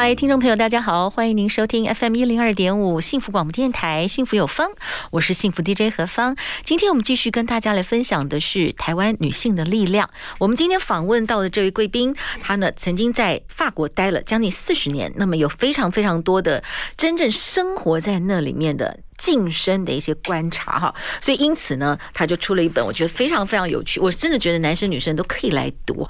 嗨，听众朋友，大家好，欢迎您收听 FM 一零二点五幸福广播电台，幸福有方，我是幸福 DJ 何芳。今天我们继续跟大家来分享的是台湾女性的力量。我们今天访问到的这位贵宾，她呢曾经在法国待了将近四十年，那么有非常非常多的真正生活在那里面的。晋升的一些观察哈，所以因此呢，他就出了一本我觉得非常非常有趣，我真的觉得男生女生都可以来读。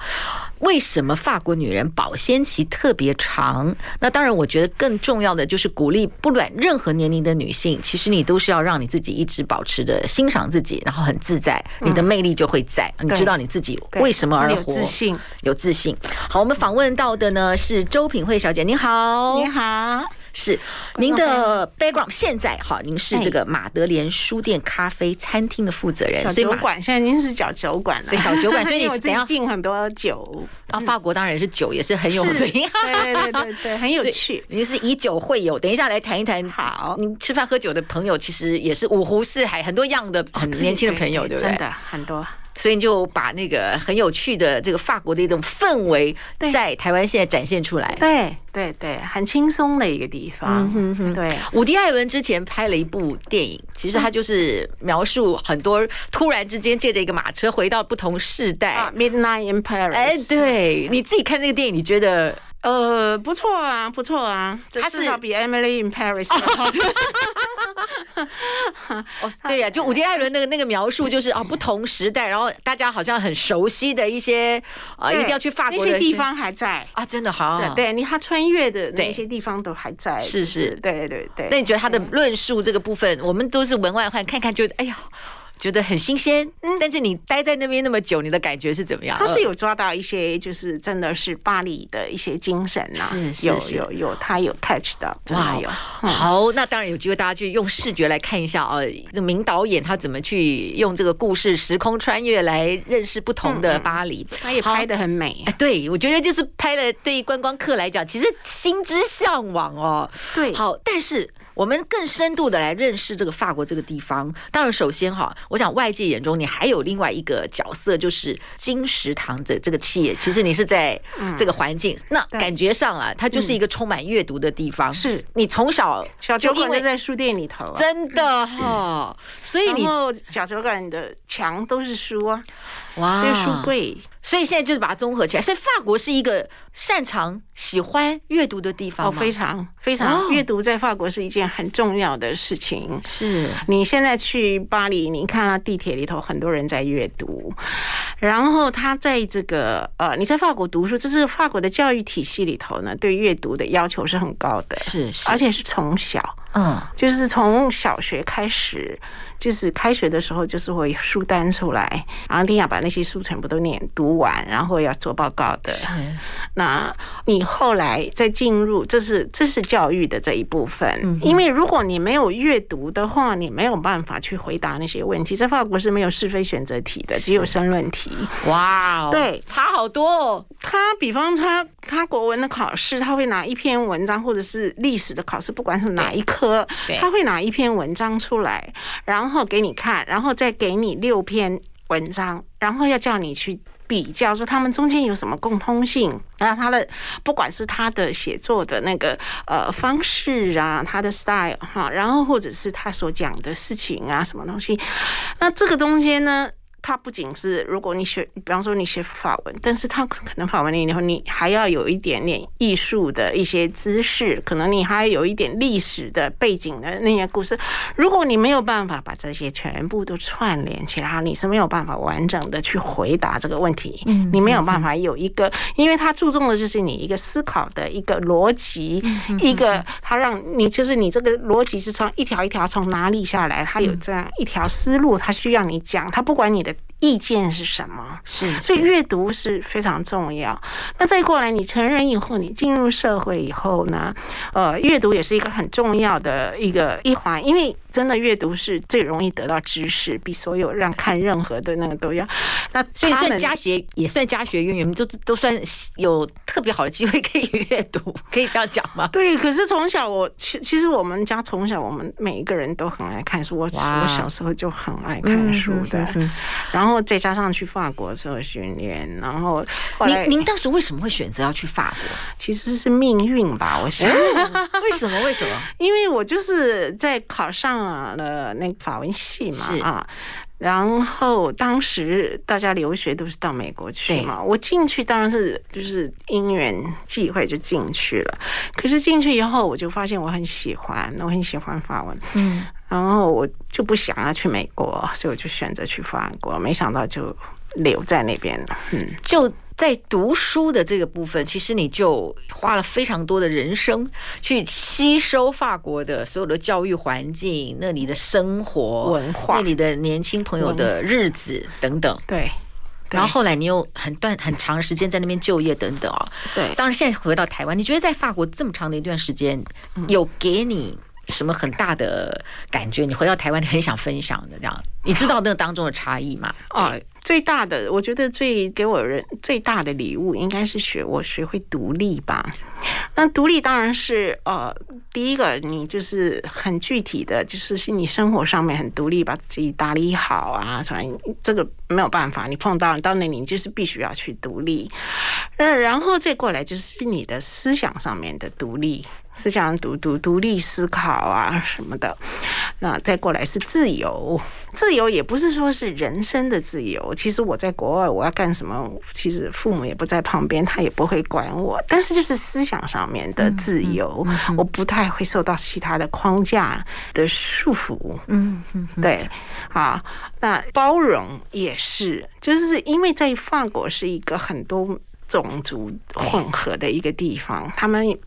为什么法国女人保鲜期特别长？那当然，我觉得更重要的就是鼓励不管任何年龄的女性，其实你都是要让你自己一直保持着欣赏自己，然后很自在，你的魅力就会在。你知道你自己为什么而活，有自信，有自信。好，我们访问到的呢是周品慧小姐，你好，你好。是您的 background，现在哈，您是这个马德莲书店咖啡餐厅的负责人，小酒馆现在已经是小酒馆了，小酒馆，所以你 最近很多酒啊，法国当然是酒也是很有名，对对对对，很有趣。您是以酒会友，等一下来谈一谈。好，您吃饭喝酒的朋友其实也是五湖四海，很多样的很年轻的朋友，对不对？真的很多。所以你就把那个很有趣的这个法国的一种氛围，在台湾现在展现出来。对对对，很轻松的一个地方。嗯哼哼。对，伍迪·艾伦之前拍了一部电影，其实他就是描述很多突然之间借着一个马车回到不同世代。啊，Midnight in Paris。哎，对，你自己看那个电影，你觉得？呃，不错啊，不错啊，他至少比 Emily in Paris 好。哦，对呀、啊，就伍迪·艾伦那个那个描述，就是啊，不同时代，然后大家好像很熟悉的一些啊，一定要去法国的那些地方还在啊，真的好，对你他穿越的那些地方都还在，是是，对对对。那你觉得他的论述这个部分，我们都是门外汉，看看就哎呀。觉得很新鲜，嗯，但是你待在那边那么久，你的感觉是怎么样？他是有抓到一些，就是真的是巴黎的一些精神呐，是是是，有有有，他有 touch 到，哇，有。好，那当然有机会大家去用视觉来看一下啊，这名导演他怎么去用这个故事时空穿越来认识不同的巴黎，他也拍的很美。哎，对，我觉得就是拍了，对于观光客来讲，其实心之向往哦。对，好，但是。我们更深度的来认识这个法国这个地方。当然，首先哈，我想外界眼中你还有另外一个角色，就是金石堂的这个企业。其实你是在这个环境，那感觉上啊，它就是一个充满阅读的地方。是你从小小酒馆就在书店里头，真的哈。所以你小酒馆的墙都是书啊，哇，书柜。所以现在就是把它综合起来。所以法国是一个擅长、喜欢阅读的地方哦，非常非常。阅读，在法国是一件很重要的事情。是。你现在去巴黎，你看到地铁里头很多人在阅读，然后他在这个呃，你在法国读书，这是法国的教育体系里头呢，对阅读的要求是很高的，是是，而且是从小，嗯，就是从小学开始。就是开学的时候，就是会书单出来，然后一定要把那些书全部都念读完，然后要做报告的。那你后来再进入，这是这是教育的这一部分。因为如果你没有阅读的话，你没有办法去回答那些问题。在法国是没有是非选择题的，只有申论题。哇哦，对，差好多哦。他比方他他国文的考试，他会拿一篇文章，或者是历史的考试，不管是哪一科，他会拿一篇文章出来，然后。给你看，然后再给你六篇文章，然后要叫你去比较，说他们中间有什么共通性。然后他的不管是他的写作的那个呃方式啊，他的 style 哈，然后或者是他所讲的事情啊，什么东西，那这个中间呢？它不仅是，如果你学，比方说你学法文，但是它可能法文里头你还要有一点点艺术的一些知识，可能你还有一点历史的背景的那些故事。如果你没有办法把这些全部都串联起来，你是没有办法完整的去回答这个问题。你没有办法有一个，因为它注重的就是你一个思考的一个逻辑，一个它让你就是你这个逻辑是从一条一条从哪里下来，它有这样一条思路，它需要你讲，它不管你的。的意见是什么？是，所以阅读是非常重要。那再过来，你成人以后，你进入社会以后呢？呃，阅读也是一个很重要的一个一环，因为真的阅读是最容易得到知识，比所有让看任何的那个都要。那所以算家学也算家学渊源，就都算有特别好的机会可以阅读，可以这样讲吗？对，可是从小我其其实我们家从小我们每一个人都很爱看书，我我小时候就很爱看书的，嗯、然后再加上去法国做训练，然后您您当时为什么会选择要去法国？其实是命运吧，我想。为什么？为什么？因为我就是在考上了那个法文系嘛，啊。然后当时大家留学都是到美国去嘛，我进去当然是就是因缘际会就进去了。可是进去以后，我就发现我很喜欢，我很喜欢法文，嗯，然后我就不想要去美国，所以我就选择去法国。没想到就留在那边了，嗯，就。在读书的这个部分，其实你就花了非常多的人生去吸收法国的所有的教育环境、那里的生活文化、那里的年轻朋友的日子等等。对，然后后来你又很段很长时间在那边就业等等啊。对，当然现在回到台湾，你觉得在法国这么长的一段时间，有给你什么很大的感觉？你回到台湾，你很想分享的这样？你知道那当中的差异吗？啊。最大的，我觉得最给我人最大的礼物，应该是学我学会独立吧。那独立当然是呃，第一个你就是很具体的，就是是你生活上面很独立，把自己打理好啊，所以这个没有办法，你碰到到那里，你就是必须要去独立。呃，然后再过来就是你的思想上面的独立。思想独独独立思考啊什么的，那再过来是自由，自由也不是说是人生的自由。其实我在国外，我要干什么，其实父母也不在旁边，他也不会管我。但是就是思想上面的自由，我不太会受到其他的框架的束缚。嗯嗯，对，啊，那包容也是，就是因为在法国是一个很多种族混合的一个地方，他们。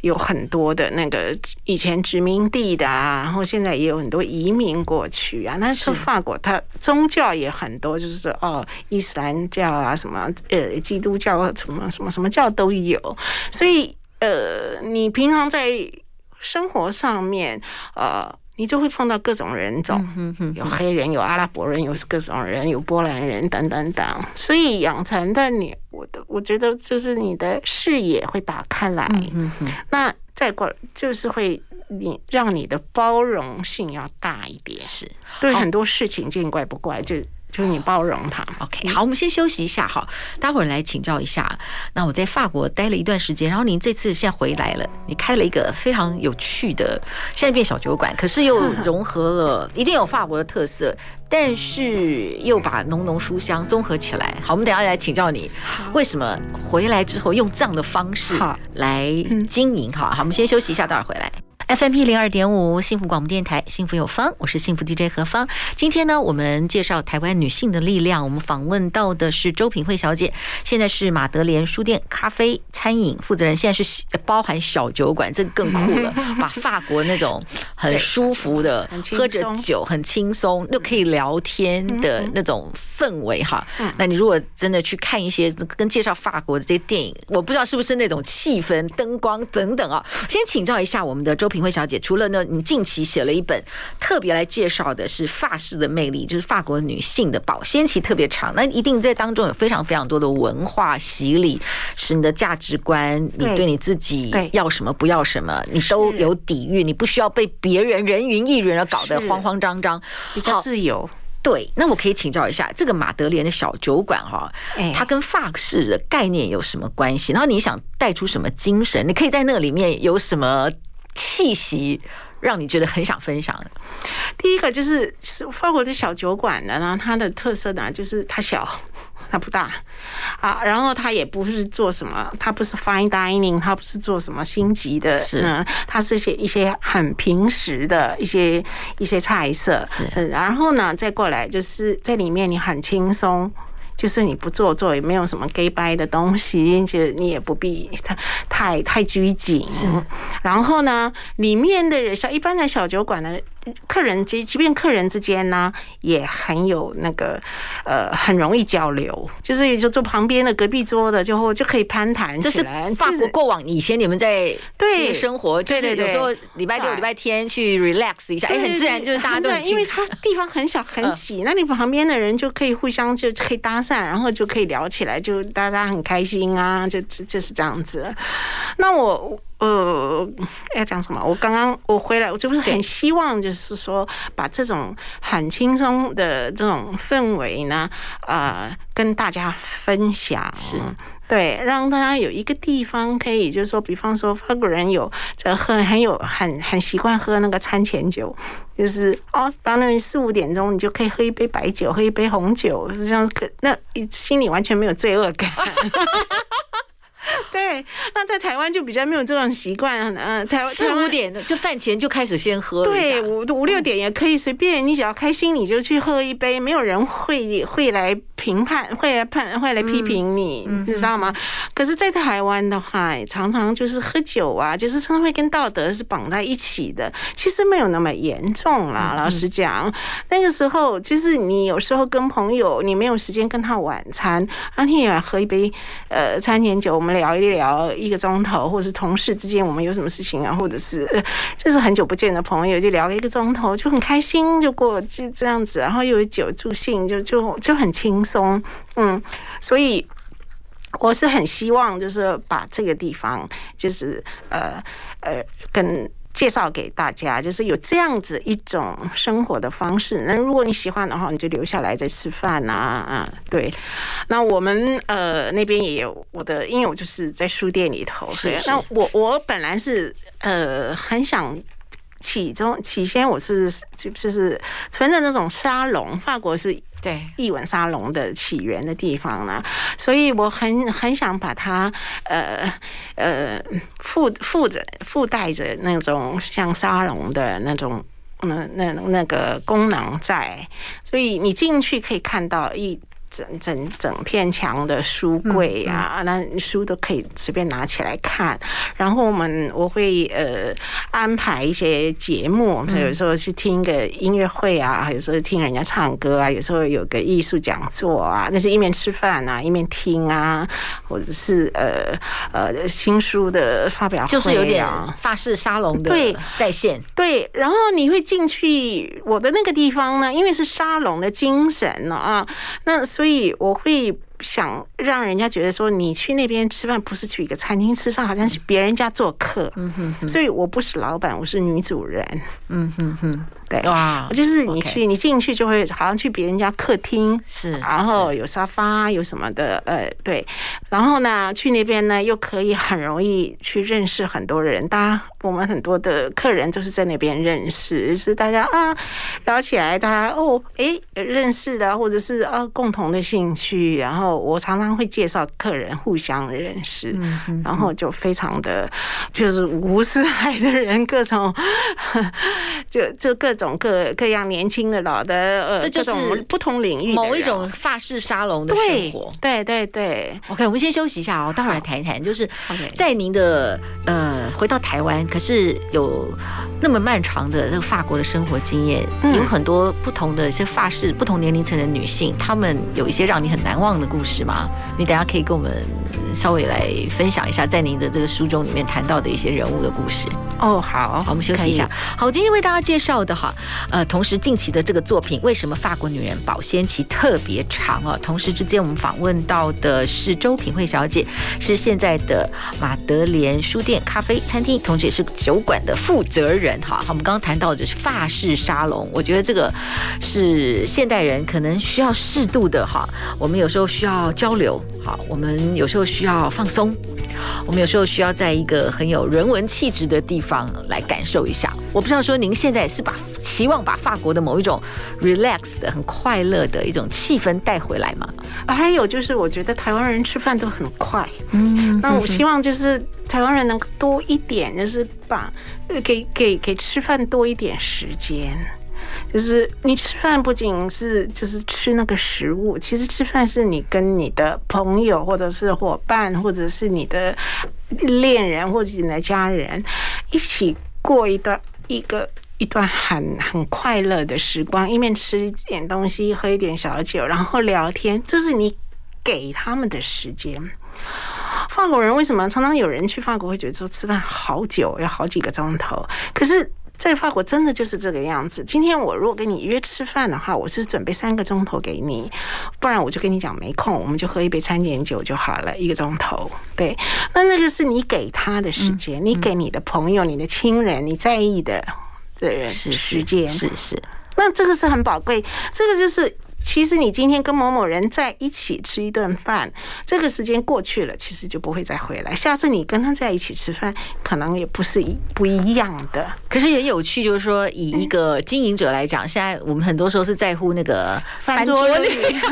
有很多的那个以前殖民地的啊，然后现在也有很多移民过去啊。那是法国，它宗教也很多，就是说哦，伊斯兰教啊，什么呃，基督教什么什么什么教都有。所以呃，你平常在生活上面呃。你就会碰到各种人种，有黑人，有阿拉伯人，有各种人，有波兰人等等等。所以养成的你，我的我觉得就是你的视野会打开来。那再过就是会你让你的包容性要大一点，是对很多事情见怪不怪就。就是你包容他，OK。好，我们先休息一下哈，待会儿来请教一下。那我在法国待了一段时间，然后您这次现在回来了，你开了一个非常有趣的，现在变小酒馆，可是又 融合了一定有法国的特色，但是又把浓浓书香综合起来。好，我们等一下来请教你，为什么回来之后用这样的方式来经营？哈，好，我们先休息一下，待会儿回来。FM 一零二点五，幸福广播电台，幸福有方，我是幸福 DJ 何芳。今天呢，我们介绍台湾女性的力量。我们访问到的是周品慧小姐，现在是马德莲书店咖啡餐饮负责人，现在是包含小酒馆，这个更酷了，把法国那种很舒服的喝着酒很轻松又可以聊天的那种氛围哈。那你如果真的去看一些跟介绍法国的这些电影，我不知道是不是那种气氛、灯光等等啊。先请教一下我们的周品。慧小姐，除了呢，你近期写了一本特别来介绍的是法式的魅力，就是法国女性的保鲜期特别长，那一定在当中有非常非常多的文化洗礼，使你的价值观，你对你自己要什么不要什么，你都有底蕴，你不需要被别人人云亦云而搞得慌慌张张，比较自由。对，那我可以请教一下，这个马德莲的小酒馆哈，它跟法式的概念有什么关系？然后你想带出什么精神？你可以在那里面有什么？气息让你觉得很想分享的。第一个就是是法国的小酒馆的呢，它的特色呢就是它小，它不大啊，然后它也不是做什么，它不是 fine dining，它不是做什么星级的，是，它是些一些很平时的一些一些菜色，是，然后呢再过来就是在里面你很轻松。就是你不做作，也没有什么 gay 掰的东西，就你也不必太太太拘谨。是，然后呢，里面的人小一般的小酒馆呢。客人即即便客人之间呢，也很有那个呃，很容易交流，就是也就坐旁边的隔壁桌的就就可以攀谈起来。这是法国过往以前你们在对生活，就是有时候礼拜六、礼拜天去 relax 一下，哎，很自然，就是大家都很因为它地方很小很挤，那你旁边的人就可以互相就可以搭讪，然后就可以聊起来，就大家很开心啊，就就就是这样子。那我。呃，要讲什么？我刚刚我回来，我就是很希望，就是说把这种很轻松的这种氛围呢，呃，跟大家分享。是，对，让大家有一个地方可以，就是说，比方说，法国人有这喝很有很很习惯喝那个餐前酒，就是哦，当那四五点钟，你就可以喝一杯白酒，喝一杯红酒，这样可那心里完全没有罪恶感。对，那在台湾就比较没有这种习惯，嗯，台湾四五点就饭前就开始先喝，对，五五六点也可以随便，你只要开心你就去喝一杯，没有人会会来评判，会来判，会来批评你，你知道吗？可是，在台湾的话，常常就是喝酒啊，就是常常会跟道德是绑在一起的，其实没有那么严重啦。老实讲，那个时候就是你有时候跟朋友，你没有时间跟他晚餐，啊，你也喝一杯呃餐前酒，我们。聊一聊一个钟头，或者是同事之间我们有什么事情啊，或者是就是很久不见的朋友，就聊一个钟头，就很开心，就过就这样子，然后又有酒助兴，就就就很轻松，嗯，所以我是很希望就是把这个地方就是呃呃跟。介绍给大家，就是有这样子一种生活的方式。那如果你喜欢的话，你就留下来再吃饭呐，啊，对。那我们呃那边也有我的，因为我就是在书店里头，所以那我我本来是呃很想。起中起先我是就就是存着那种沙龙，法国是对艺文沙龙的起源的地方呢，所以我很很想把它呃呃附附着附带着那种像沙龙的那种那那那个功能在，所以你进去可以看到一。整整整片墙的书柜啊，那书都可以随便拿起来看。然后我们我会呃安排一些节目，所以有时候去听个音乐会啊，有时候听人家唱歌啊，有时候有个艺术讲座啊，那是一面吃饭啊，一面听啊，或者是呃呃新书的发表会啊，就是有点法式沙龙的对在线对。然后你会进去我的那个地方呢，因为是沙龙的精神呢啊，那所以。我会想让人家觉得说，你去那边吃饭不是去一个餐厅吃饭，好像是别人家做客。嗯哼哼。所以我不是老板，我是女主人。嗯哼哼。对，哇，就是你去你进去就会好像去别人家客厅，是，然后有沙发，有什么的，呃，对，然后呢，去那边呢又可以很容易去认识很多人，大家我们很多的客人就是在那边认识，就是大家啊聊起来，大家哦，哎，认识的，或者是啊共同的兴趣，然后我常常会介绍客人互相认识，嗯嗯，然后就非常的就是五湖四海的人，各种 就就各。种各各样年轻的老的呃，这就是不同领域某一种法式沙龙的生活。对对对，对，OK，我们先休息一下哦，待会儿来谈一谈。就是在您的呃回到台湾，可是有那么漫长的那个法国的生活经验，有很多不同的一些法式不同年龄层的女性，她们有一些让你很难忘的故事吗？你等下可以跟我们稍微来分享一下，在您的这个书中里面谈到的一些人物的故事。哦，好，好，我们休息一下。好，今天为大家介绍的哈。呃，同时近期的这个作品，为什么法国女人保鲜期特别长啊？同时之间，我们访问到的是周品慧小姐，是现在的马德莲书店咖啡餐厅，同时也是酒馆的负责人。哈，好，我们刚刚谈到的是法式沙龙，我觉得这个是现代人可能需要适度的哈。我们有时候需要交流，好，我们有时候需要放松，我们有时候需要在一个很有人文气质的地方来感受一下。我不知道说您现在是把期望把法国的某一种 relax 的很快乐的一种气氛带回来吗？还有就是，我觉得台湾人吃饭都很快，嗯，那我希望就是台湾人能多一点，就是把给给给吃饭多一点时间。就是你吃饭不仅是就是吃那个食物，其实吃饭是你跟你的朋友或者是伙伴，或者是你的恋人或者你的家人一起过一段一个一段很很快乐的时光，一面吃一点东西，喝一点小酒，然后聊天，这是你给他们的时间。法国人为什么常常有人去法国会觉得说吃饭好久，要好几个钟头？可是，在法国真的就是这个样子。今天我如果跟你约吃饭的话，我是准备三个钟头给你，不然我就跟你讲没空，我们就喝一杯餐点酒就好了，一个钟头。对，那那个是你给他的时间，你给你的朋友、你的亲人、你在意的的人时间，是是。那这个是很宝贵，这个就是其实你今天跟某某人在一起吃一顿饭，这个时间过去了，其实就不会再回来。下次你跟他在一起吃饭，可能也不是一不一样的。可是也有趣，就是说以一个经营者来讲，现在我们很多时候是在乎那个 翻桌率，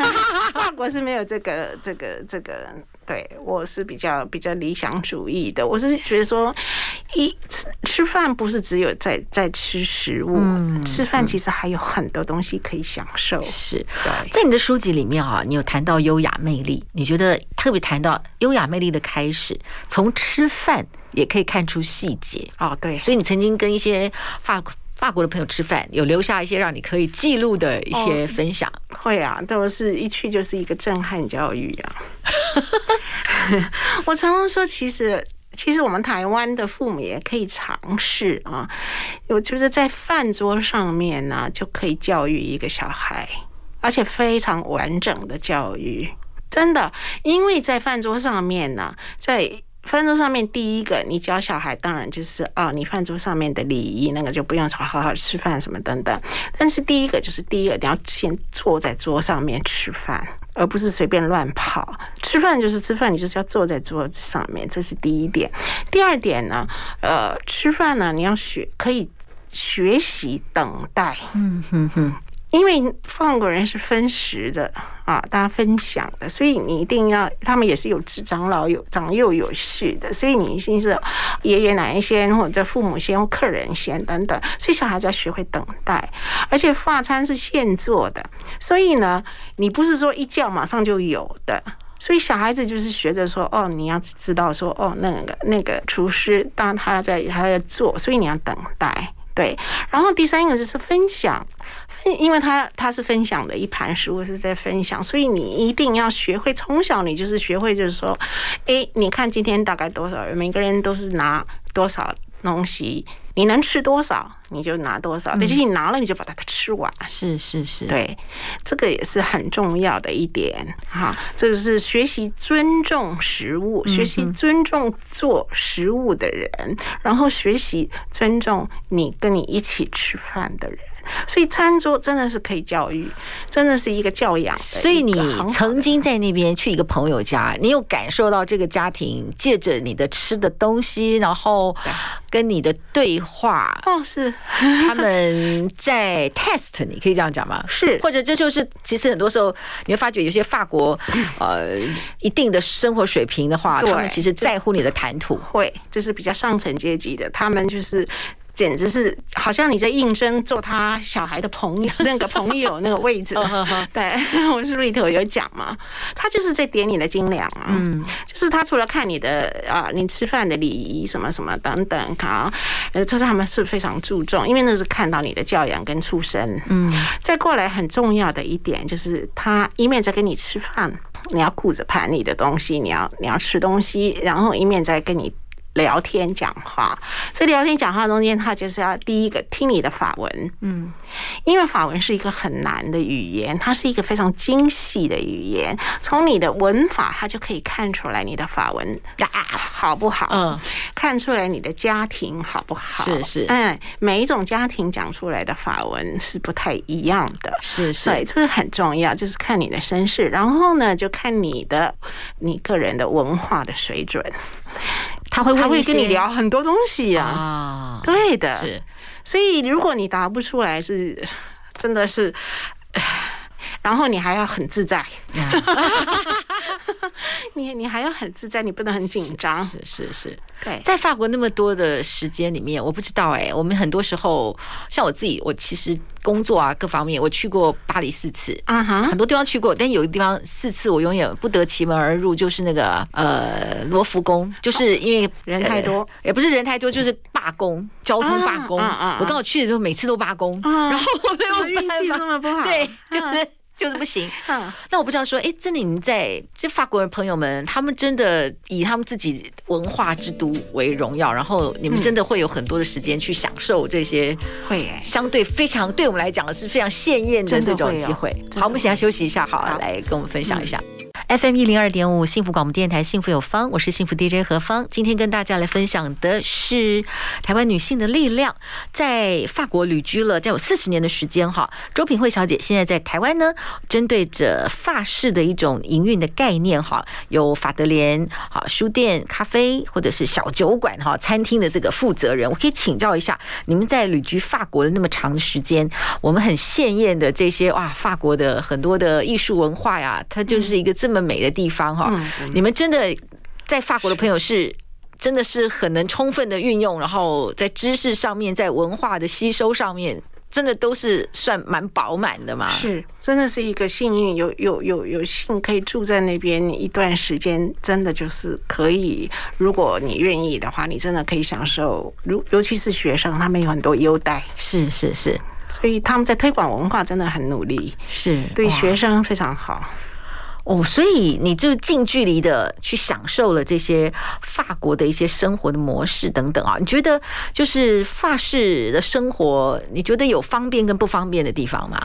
法国是没有这个这个这个。对，我是比较比较理想主义的。我是觉得说，一吃吃饭不是只有在在吃食物，嗯、吃饭其实还有很多东西可以享受。是，对，在你的书籍里面啊，你有谈到优雅魅力，你觉得特别谈到优雅魅力的开始，从吃饭也可以看出细节。哦，对，所以你曾经跟一些法国。法国的朋友吃饭，有留下一些让你可以记录的一些分享。哦、会啊，都是一去就是一个震撼教育啊！我常常说，其实其实我们台湾的父母也可以尝试啊，我就是在饭桌上面呢，就可以教育一个小孩，而且非常完整的教育，真的，因为在饭桌上面呢，在。饭桌上面，第一个你教小孩，当然就是哦，你饭桌上面的礼仪，那个就不用说好好吃饭什么等等。但是第一个就是第一个，你要先坐在桌上面吃饭，而不是随便乱跑。吃饭就是吃饭，你就是要坐在桌子上面，这是第一点。第二点呢，呃，吃饭呢，你要学可以学习等待。嗯哼哼。因为法国人是分食的啊，大家分享的，所以你一定要，他们也是有长老有长幼有序的，所以你一定是爷爷奶奶先，或者父母先，或客人先等等，所以小孩子要学会等待，而且发餐是现做的，所以呢，你不是说一叫马上就有的，所以小孩子就是学着说，哦，你要知道说，哦，那个那个厨师当他在他在做，所以你要等待。对，然后第三个就是分享，因为他他是分享的一盘食物是在分享，所以你一定要学会，从小你就是学会，就是说，哎，你看今天大概多少人，每个人都是拿多少东西。你能吃多少，你就拿多少。但是你拿了，你就把它吃完。是是是，对，这个也是很重要的一点哈。这个是学习尊重食物，学习尊重做食物的人，然后学习尊重你跟你一起吃饭的人。所以餐桌真的是可以教育，真的是一个教养。所以你曾经在那边去一个朋友家，你有感受到这个家庭借着你的吃的东西，然后跟你的对话哦，是他们在 test，你可以这样讲吗？是，或者这就是其实很多时候你会发觉有些法国呃一定的生活水平的话，他们其实在乎你的谈吐，会就是比较上层阶级的，他们就是。简直是好像你在应征做他小孩的朋友，那个朋友那个位置。对，我是不是里头有讲嘛？他就是在点你的斤两啊。嗯，就是他除了看你的啊，你吃饭的礼仪什么什么等等啊，呃，这是他们是非常注重，因为那是看到你的教养跟出身。嗯，再过来很重要的一点就是，他一面在跟你吃饭，你要顾着盘你的东西，你要你要吃东西，然后一面在跟你。聊天讲话，所以聊天讲话中间，他就是要第一个听你的法文，嗯，因为法文是一个很难的语言，它是一个非常精细的语言，从你的文法，他就可以看出来你的法文呀好不好，嗯，看出来你的家庭好不好，是是，嗯，每一种家庭讲出来的法文是不太一样的，是是，所以这个很重要，就是看你的身世，然后呢，就看你的你个人的文化的水准。他会他会跟你聊很多东西啊，对的，是。所以如果你答不出来，是 真的是，然后你还要很自在。你你还要很自在，你不能很紧张。是是是，对，在法国那么多的时间里面，我不知道哎、欸，我们很多时候像我自己，我其实工作啊各方面，我去过巴黎四次，啊哈，很多地方去过，但有一个地方四次我永远不得其门而入，就是那个呃罗浮宫，就是因为人太多，也不是人太多，就是罢工，交通罢工，我刚好去的时候每次都罢工，然后我没有运气这么不好，对，就是。就是不行。嗯，那我不知道说，哎，真的你们在这法国人朋友们，他们真的以他们自己文化之都为荣耀，然后你们真的会有很多的时间去享受这些，会相对非常对我们来讲是非常鲜艳的这种机会。好，我们现在休息一下，好，来跟我们分享一下。FM 一零二点五，幸福广播电台，幸福有方，我是幸福 DJ 何芳。今天跟大家来分享的是台湾女性的力量，在法国旅居了，将有四十年的时间哈。周品慧小姐现在在台湾呢，针对着法式的一种营运的概念哈，有法德莲好书店、咖啡或者是小酒馆哈餐厅的这个负责人，我可以请教一下，你们在旅居法国的那么长的时间，我们很鲜艳的这些哇，法国的很多的艺术文化呀，它就是一个这么。那么美的地方哈，你们真的在法国的朋友是真的是很能充分的运用，然后在知识上面，在文化的吸收上面，真的都是算蛮饱满的嘛。是，真的是一个幸运，有有有有幸可以住在那边一段时间，真的就是可以，如果你愿意的话，你真的可以享受。如尤其是学生，他们有很多优待。是是是，所以他们在推广文化真的很努力，是对学生非常好。哦，所以你就近距离的去享受了这些法国的一些生活的模式等等啊？你觉得就是法式的生活，你觉得有方便跟不方便的地方吗？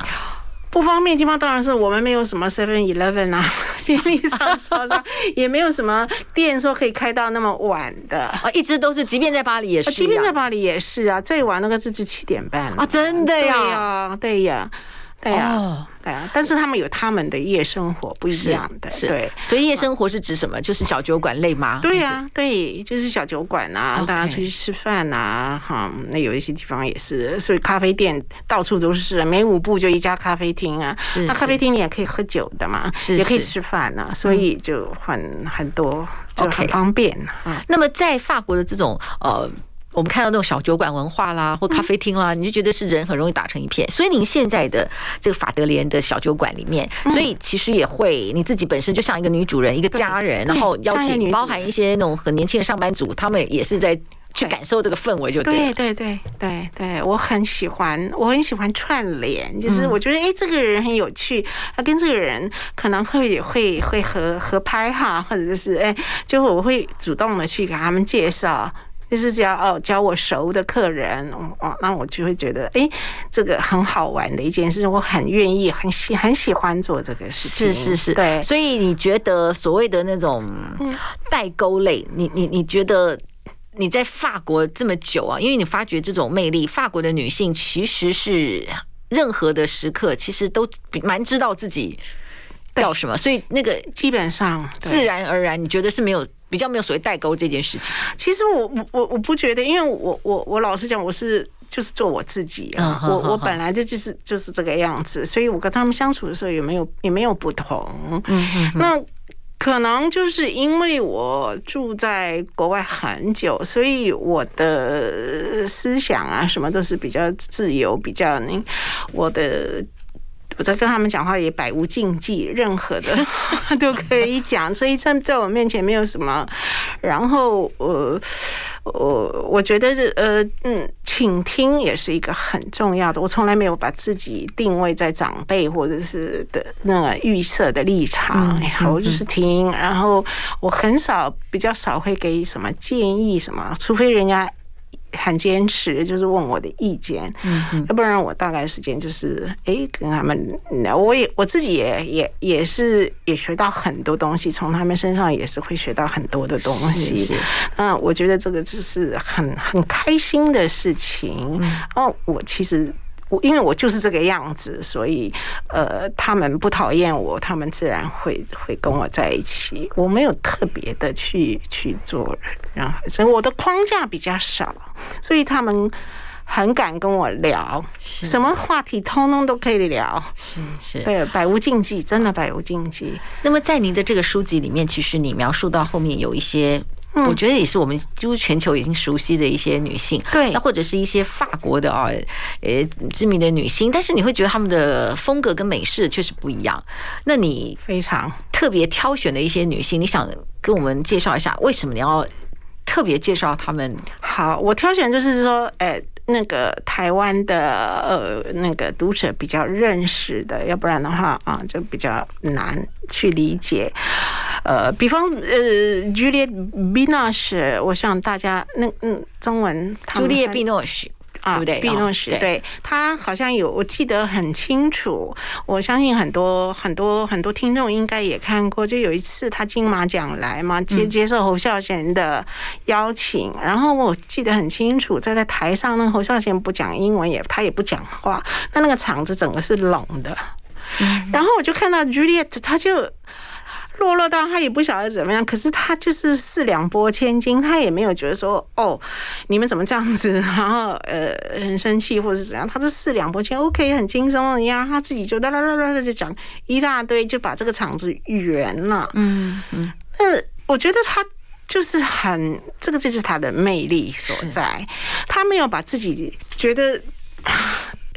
不方便的地方当然是我们没有什么 Seven Eleven 啊，便利商超商，也没有什么店说可以开到那么晚的啊，一直都是，即便在巴黎也是，即便在巴黎也是啊，最晚那个是至七点半啊，真的呀，对呀。对呀、啊，对呀、啊，但是他们有他们的夜生活不一样的，是对，所以夜生活是指什么？就是小酒馆类吗？对呀、啊，对，就是小酒馆啊，大家出去吃饭啊，哈，那有一些地方也是，所以咖啡店到处都是，每五步就一家咖啡厅啊。是，那咖啡厅你也可以喝酒的嘛，是，也可以吃饭啊，所以就很很多，就很方便啊。那么在法国的这种呃。我们看到那种小酒馆文化啦，或咖啡厅啦，你就觉得是人很容易打成一片。所以您现在的这个法德莲的小酒馆里面，所以其实也会你自己本身就像一个女主人，一个家人，然后邀请包含一些那种很年轻的上班族，他们也是在去感受这个氛围，就对对对对对，我很喜欢，我很喜欢串联，就是我觉得哎，这个人很有趣，他跟这个人可能会会会合合拍哈，或者就是哎，就我会主动的去给他们介绍。就是只要哦，教我熟的客人哦，那我就会觉得哎，这个很好玩的一件事，我很愿意，很喜很喜欢做这个事情。是是是，对。所以你觉得所谓的那种代沟类，你你你觉得你在法国这么久啊，因为你发觉这种魅力，法国的女性其实是任何的时刻其实都蛮知道自己要什么，所以那个基本上自然而然，你觉得是没有。比较没有所谓代沟这件事情。其实我我我不觉得，因为我我我老实讲，我是就是做我自己啊，我我本来这就是就是这个样子，所以我跟他们相处的时候也没有也没有不同。那可能就是因为我住在国外很久，所以我的思想啊什么都是比较自由，比较那我的。我在跟他们讲话也百无禁忌，任何的 都可以讲，所以在在我面前没有什么。然后呃我我觉得是呃嗯，倾听也是一个很重要的。我从来没有把自己定位在长辈或者是的那个预设的立场，我就是听。然后我很少比较少会给什么建议什么，除非人家。很坚持，就是问我的意见，嗯，要不然我大概时间就是，哎、欸，跟他们，我也我自己也也也是也学到很多东西，从他们身上也是会学到很多的东西。嗯，我觉得这个就是很很开心的事情。哦，我其实。我因为我就是这个样子，所以呃，他们不讨厌我，他们自然会会跟我在一起。我没有特别的去去做人，然后所以我的框架比较少，所以他们很敢跟我聊，什么话题通通都可以聊，是是，对，百无禁忌，真的百无禁忌。那么在您的这个书籍里面，其实你描述到后面有一些。我觉得也是我们几乎全球已经熟悉的一些女性，对，那或者是一些法国的啊，呃，知名的女星，但是你会觉得她们的风格跟美式确实不一样。那你非常特别挑选的一些女性，你想跟我们介绍一下，为什么你要特别介绍她们？好，我挑选就是说，哎。那个台湾的呃，那个读者比较认识的，要不然的话啊，就比较难去理解。呃，比方呃，Juliette Binoche，我想大家那嗯，中文 Juliette Binoche。啊，对不对？碧诺什，对，他好像有，我记得很清楚。我相信很多很多很多听众应该也看过。就有一次他金马奖来嘛，接接受侯孝贤的邀请，然后我记得很清楚，在在台上，那侯孝贤不讲英文，也他也不讲话，那那个场子整个是冷的。然后我就看到 Juliette，他就。落落到他也不晓得怎么样，可是他就是四两拨千斤，他也没有觉得说哦，你们怎么这样子，然后呃很生气或者是怎样，他是四两拨千，OK 很轻松的呀，他自己就哒哒哒哒的就讲一大堆，就把这个场子圆了。嗯嗯，那我觉得他就是很，这个就是他的魅力所在，他没有把自己觉得。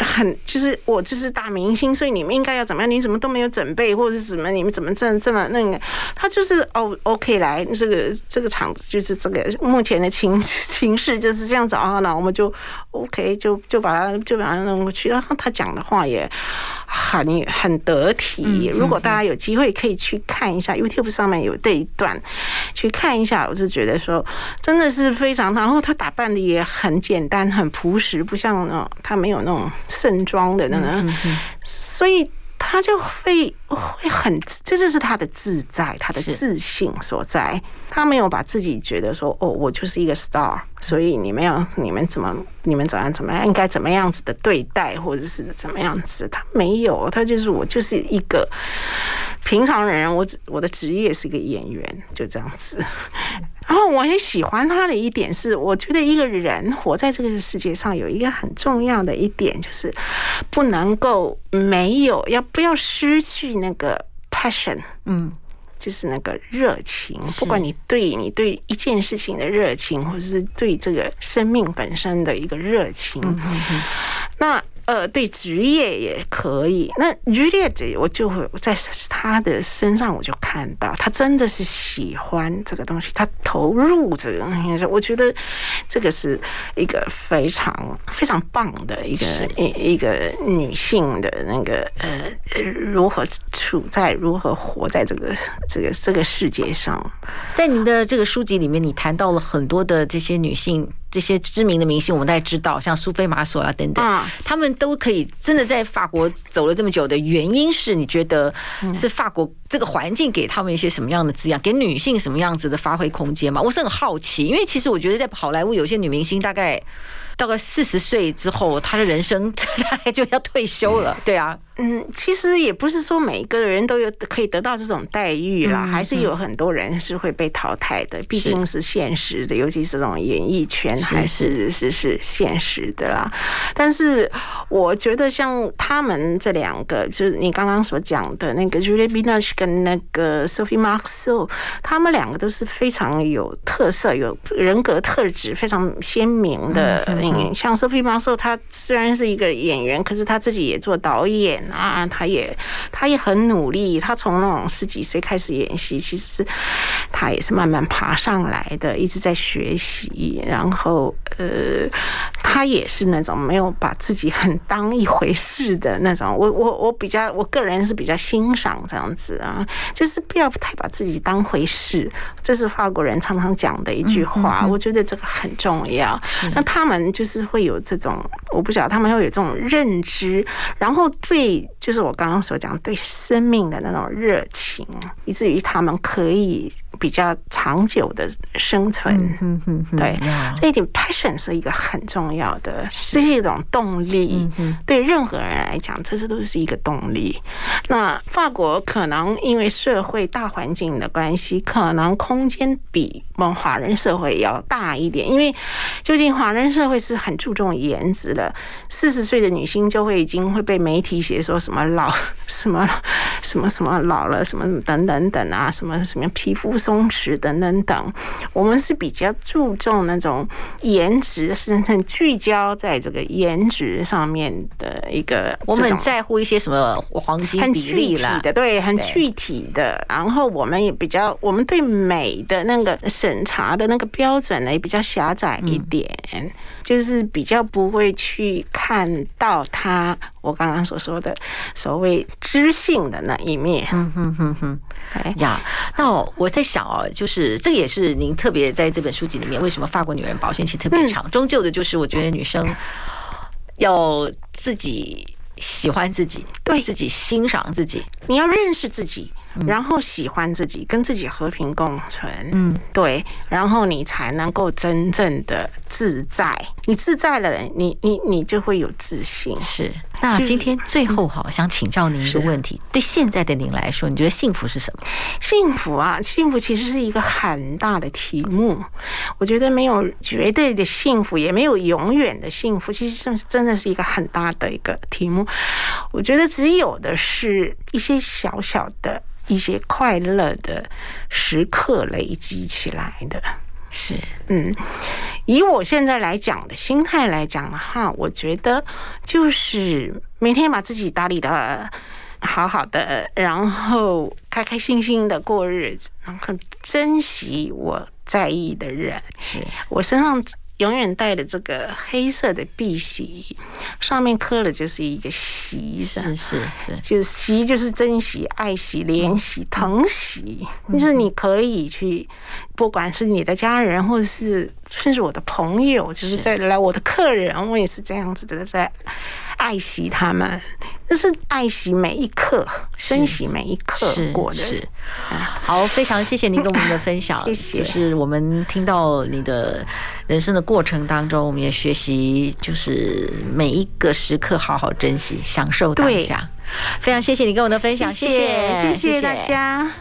很就是我就是大明星，所以你们应该要怎么样？你怎么都没有准备，或者是什么？你们怎么这这么那个？他就是哦，OK，来这个这个场子就是这个目前的情 情势就是这样子啊，那我们就 OK，就就把他就把他弄过去。然后他讲的话也很很得体。如果大家有机会可以去看一下 YouTube 上面有这一段，去看一下，我就觉得说真的是非常。然后他打扮的也很简单，很朴实，不像那种他没有那种。盛装的那个，所以他就会会很，这就是他的自在，他的自信所在。他没有把自己觉得说，哦，我就是一个 star，所以你们要你们怎么你们怎样怎么样应该怎么样子的对待，或者是怎么样子，他没有，他就是我就是一个平常人，我我的职业是一个演员，就这样子。然后我很喜欢他的一点是，我觉得一个人活在这个世界上有一个很重要的一点，就是不能够没有，要不要失去那个 passion，嗯，就是那个热情，不管你对你对一件事情的热情，或者是对这个生命本身的一个热情，那。呃，对职业也可以。那 Juliette 我就会在他的身上，我就看到他真的是喜欢这个东西，他投入这个东西。我觉得这个是一个非常非常棒的一个一一个女性的那个呃，如何处在如何活在这个这个这个世界上。在您的这个书籍里面，你谈到了很多的这些女性。这些知名的明星，我们大家知道，像苏菲玛索啊等等，他们都可以真的在法国走了这么久的原因是，你觉得是法国这个环境给他们一些什么样的滋养，给女性什么样子的发挥空间吗？我是很好奇，因为其实我觉得在好莱坞有些女明星大概到了四十岁之后，她的人生 大概就要退休了，对啊。嗯，其实也不是说每一个人都有可以得到这种待遇啦，还是有很多人是会被淘汰的，毕竟是现实的，尤其是这种演艺圈还是是是现实的啦。但是我觉得像他们这两个，就是你刚刚所讲的那个 Juliette Binoche 跟那个 Sophie Marceau，他们两个都是非常有特色、有人格特质非常鲜明的。嗯，像 Sophie Marceau，她虽然是一个演员，可是她自己也做导演。啊，他也他也很努力，他从那种十几岁开始演戏，其实他也是慢慢爬上来的，一直在学习。然后呃，他也是那种没有把自己很当一回事的那种。我我我比较我个人是比较欣赏这样子啊，就是不要太把自己当回事。这是法国人常常讲的一句话，我觉得这个很重要。那他们就是会有这种，我不晓得他们会有这种认知，然后对。就是我刚刚所讲对生命的那种热情，以至于他们可以比较长久的生存。嗯嗯嗯、对，这一点 passion 是一个很重要的，这是一种动力。嗯、对任何人来讲，这是都是一个动力。那法国可能因为社会大环境的关系，可能空间比我们华人社会要大一点，因为究竟华人社会是很注重颜值的，四十岁的女性就会已经会被媒体写说什么老什么什么什么老了什么等等等啊，什么什么皮肤松弛等等等。我们是比较注重那种颜值，是很聚焦在这个颜值上面的一个。我们很在乎一些什么黄金比例了，对，对，很具体的。然后我们也比较，我们对美的那个审查的那个标准呢，也比较狭窄一点。嗯就是比较不会去看到他，我刚刚所说的所谓知性的那一面。嗯哼哼哼，哎呀，那我在想哦，就是这也是您特别在这本书籍里面，为什么法国女人保鲜期特别长？终究的就是我觉得女生要自己喜欢自己，对自己欣赏自己，你要认识自己。然后喜欢自己，跟自己和平共存，嗯，对，然后你才能够真正的自在。你自在了，你你你就会有自信。是。那今天最后好想请教您一个问题：对现在的您来说，你觉得幸福是什么？幸福啊，幸福其实是一个很大的题目。我觉得没有绝对的幸福，也没有永远的幸福。其实是真的是一个很大的一个题目。我觉得只有的是一些小小的。一些快乐的时刻累积起来的，是嗯，以我现在来讲的心态来讲的话，我觉得就是每天把自己打理的好好的，然后开开心心的过日子，然后珍惜我在意的人，是我身上。永远带的这个黑色的碧玺，上面刻了就是一个惜字，是是是，就是惜，就是珍惜、爱惜、怜惜、疼惜，就是你可以去，不管是你的家人，或者是甚至我的朋友，就是。在来我的客人，我也是这样子的在。爱惜他们，就是爱惜每一刻，珍惜每一刻过的。是，好，非常谢谢您跟我们的分享。谢谢。就是我们听到你的人生的过程当中，我们也学习，就是每一个时刻好好珍惜，享受当下。非常谢谢你跟我的分享，谢谢，谢谢大家。